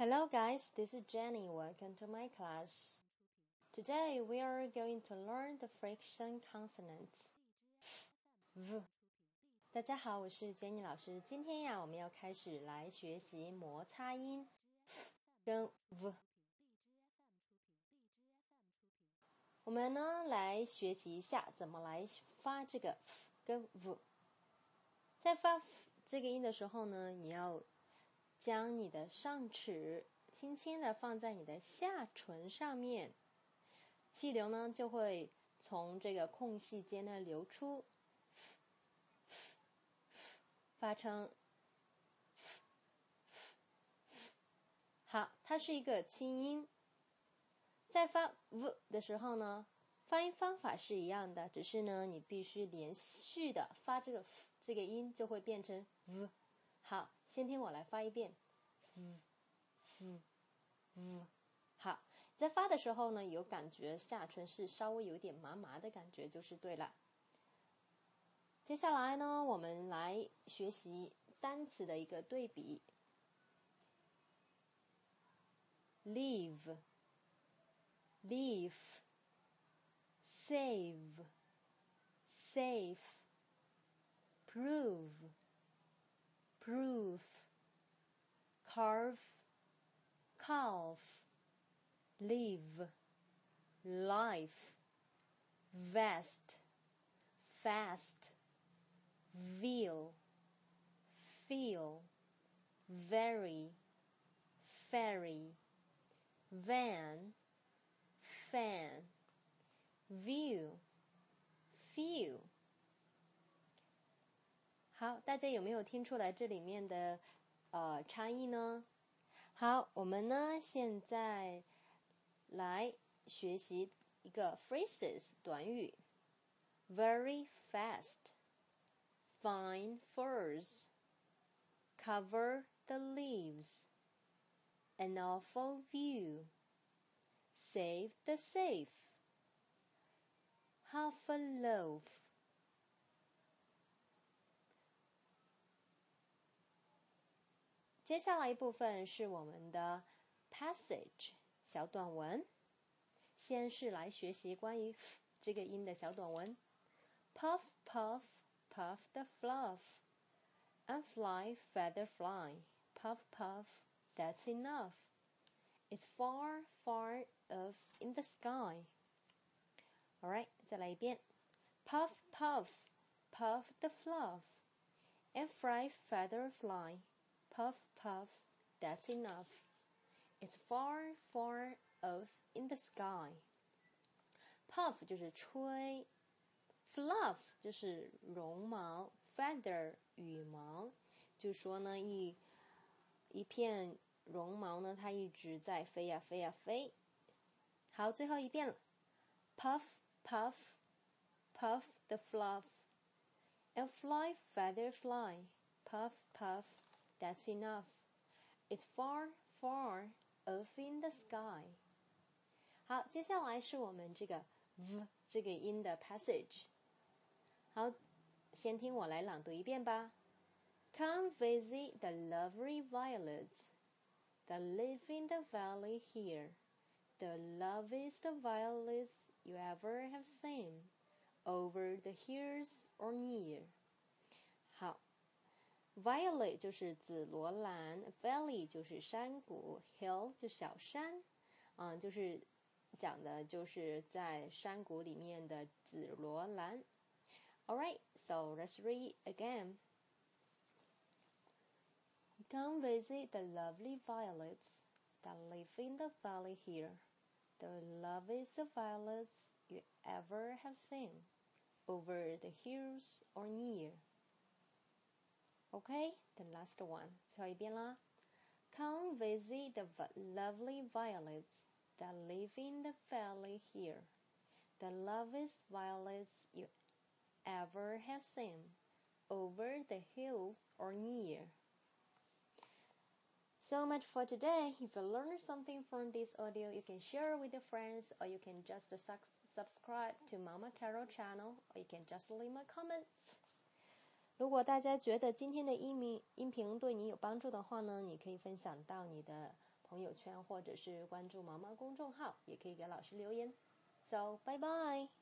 Hello guys, this is Jenny. Welcome to my class. Today we are going to learn the friction consonants. V。大家好，我是 Jenny 老师。今天呀，我们要开始来学习摩擦音跟 v。我们呢来学习一下怎么来发这个 f 跟 v。在发这个音的时候呢，你要将你的上齿轻轻的放在你的下唇上面，气流呢就会从这个空隙间呢流出，发成。好，它是一个轻音。在发 v 的时候呢，发音方法是一样的，只是呢，你必须连续的发这个这个音，就会变成 v。好，先听我来发一遍。嗯，嗯，嗯。好，在发的时候呢，有感觉下唇是稍微有点麻麻的感觉，就是对了。接下来呢，我们来学习单词的一个对比，leave。leave, save, safe, prove, proof, carve, calf, live, life, vest, fast, veal, feel, very, ferry, van, fan, view, feel。好，大家有没有听出来这里面的呃差异呢？好，我们呢现在来学习一个 phrases 短语：very fast, fine furs, cover the leaves, an awful view。Save the safe. Half a loaf. 接下来一部分是我们的 passage 小短文。先是来学习关于这个音的小短文。Puff, puff, puff the fluff, and fly, feather fly. Puff, puff, that's enough. It's far, far of in the sky. Alright，再来一遍。Puff, puff, puff the fluff, and fly feather fly. Puff, puff, that's enough. It's far, far off in the sky. Puff 就是吹，fluff 就是绒毛，feather 羽毛，就说呢一一片绒毛呢，它一直在飞呀飞呀飞。好，最后一遍了。Puff, puff, puff the fluff, and fly, feather fly. Puff, puff, that's enough. It's far, far off in the sky. 好，接下来是我们这个 v 这个音的 passage。好，先听我来朗读一遍吧。Come visit the lovely violets that live in the valley here the loveliest violets you ever have seen over the hills or near。 好，violet 就是紫罗兰，valley 就是山谷，hill 就小山，嗯，就是讲的就是在山谷里面的紫罗兰。Alright, so let's read again. Come visit the lovely violets that live in the valley here the loveliest violets you ever have seen over the hills or near. Okay, the last one. 最后一遍啦。Come visit the lovely violets that live in the valley here. The loveliest violets you ever have seen over the hills or near. So much for today. If you learned something from this audio, you can share with your friends or you can just subscribe to Mama Carol channel or you can just leave my comments. 如果大家觉得今天的音频音频对你有帮助的话呢，你可以分享到你的朋友圈或者是关注毛毛公众号，也可以给老师留言。So bye bye.